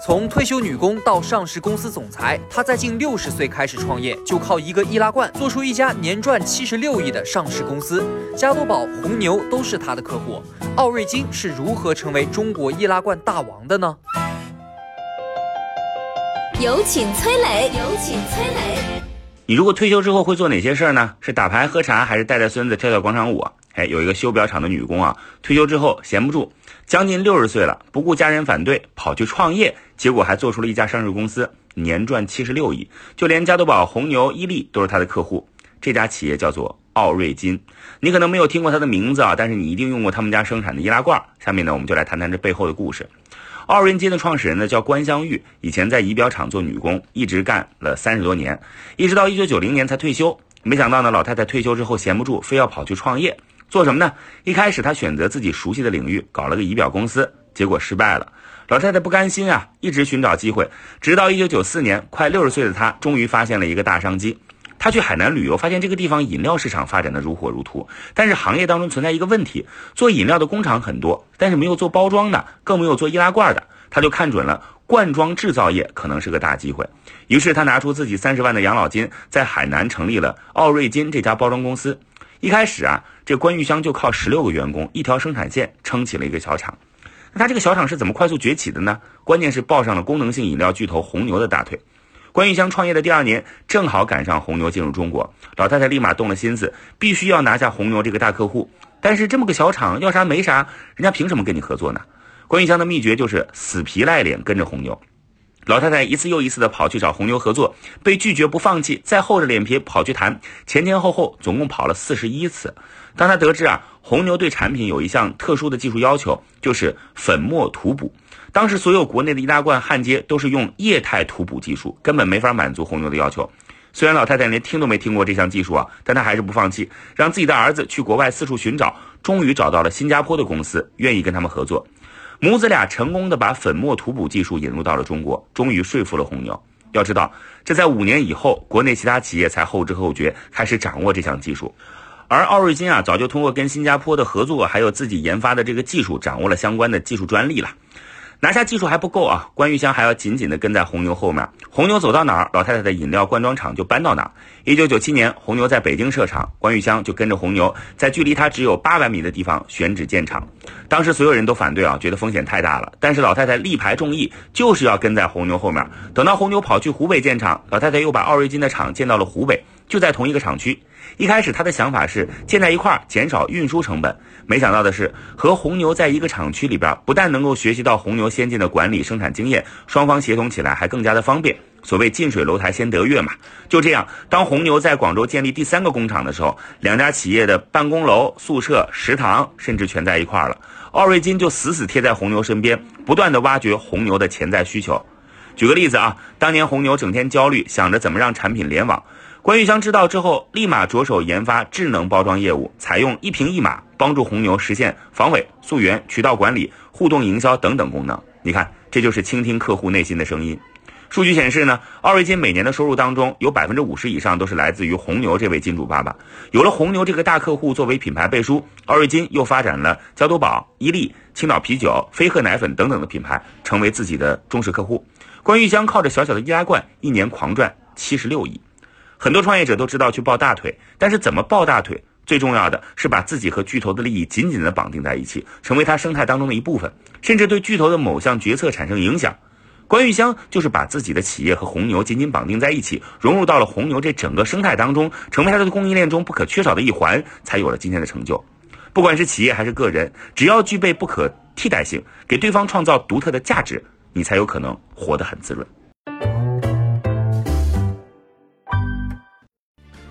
从退休女工到上市公司总裁，她在近六十岁开始创业，就靠一个易拉罐做出一家年赚七十六亿的上市公司。加多宝、红牛都是她的客户。奥瑞金是如何成为中国易拉罐大王的呢？有请崔磊，有请崔磊。你如果退休之后会做哪些事儿呢？是打牌喝茶，还是带带孙子跳跳广场舞？哎，有一个修表厂的女工啊，退休之后闲不住，将近六十岁了，不顾家人反对，跑去创业。结果还做出了一家上市公司，年赚七十六亿，就连加多宝、红牛、伊利都是他的客户。这家企业叫做奥瑞金，你可能没有听过他的名字啊，但是你一定用过他们家生产的易拉罐。下面呢，我们就来谈谈这背后的故事。奥瑞金的创始人呢叫关香玉，以前在仪表厂做女工，一直干了三十多年，一直到一九九零年才退休。没想到呢，老太太退休之后闲不住，非要跑去创业，做什么呢？一开始她选择自己熟悉的领域，搞了个仪表公司，结果失败了。老太太不甘心啊，一直寻找机会，直到一九九四年，快六十岁的她终于发现了一个大商机。她去海南旅游，发现这个地方饮料市场发展的如火如荼，但是行业当中存在一个问题：做饮料的工厂很多，但是没有做包装的，更没有做易拉罐的。她就看准了罐装制造业可能是个大机会，于是她拿出自己三十万的养老金，在海南成立了奥瑞金这家包装公司。一开始啊，这关玉香就靠十六个员工，一条生产线撑起了一个小厂。那他这个小厂是怎么快速崛起的呢？关键是抱上了功能性饮料巨头红牛的大腿。关玉香创业的第二年，正好赶上红牛进入中国，老太太立马动了心思，必须要拿下红牛这个大客户。但是这么个小厂，要啥没啥，人家凭什么跟你合作呢？关玉香的秘诀就是死皮赖脸跟着红牛。老太太一次又一次的跑去找红牛合作，被拒绝不放弃，再厚着脸皮跑去谈，前前后后总共跑了四十一次。当他得知啊，红牛对产品有一项特殊的技术要求，就是粉末涂补。当时所有国内的易拉罐焊接都是用液态涂补技术，根本没法满足红牛的要求。虽然老太太连听都没听过这项技术啊，但她还是不放弃，让自己的儿子去国外四处寻找，终于找到了新加坡的公司，愿意跟他们合作。母子俩成功的把粉末涂补技术引入到了中国，终于说服了红牛。要知道，这在五年以后，国内其他企业才后知后觉，开始掌握这项技术。而奥瑞金啊，早就通过跟新加坡的合作，还有自己研发的这个技术，掌握了相关的技术专利了。拿下技术还不够啊，关玉香还要紧紧的跟在红牛后面。红牛走到哪儿，老太太的饮料灌装厂就搬到哪儿。一九九七年，红牛在北京设厂，关玉香就跟着红牛，在距离他只有八百米的地方选址建厂。当时所有人都反对啊，觉得风险太大了。但是老太太力排众议，就是要跟在红牛后面。等到红牛跑去湖北建厂，老太太又把奥瑞金的厂建到了湖北，就在同一个厂区。一开始他的想法是建在一块儿，减少运输成本。没想到的是，和红牛在一个厂区里边，不但能够学习到红牛先进的管理生产经验，双方协同起来还更加的方便。所谓近水楼台先得月嘛。就这样，当红牛在广州建立第三个工厂的时候，两家企业的办公楼、宿舍、食堂甚至全在一块儿了。奥瑞金就死死贴在红牛身边，不断的挖掘红牛的潜在需求。举个例子啊，当年红牛整天焦虑，想着怎么让产品联网。关玉香知道之后，立马着手研发智能包装业务，采用一瓶一码，帮助红牛实现防伪、溯源、渠道管理、互动营销等等功能。你看，这就是倾听客户内心的声音。数据显示呢，奥瑞金每年的收入当中，有百分之五十以上都是来自于红牛这位金主爸爸。有了红牛这个大客户作为品牌背书，奥瑞金又发展了加多宝、伊利、青岛啤酒、飞鹤奶粉等等的品牌，成为自己的忠实客户。关玉香靠着小小的易拉罐，一年狂赚七十六亿。很多创业者都知道去抱大腿，但是怎么抱大腿？最重要的是把自己和巨头的利益紧紧的绑定在一起，成为他生态当中的一部分，甚至对巨头的某项决策产生影响。关玉香就是把自己的企业和红牛紧紧绑定在一起，融入到了红牛这整个生态当中，成为他的供应链中不可缺少的一环，才有了今天的成就。不管是企业还是个人，只要具备不可替代性，给对方创造独特的价值，你才有可能活得很滋润。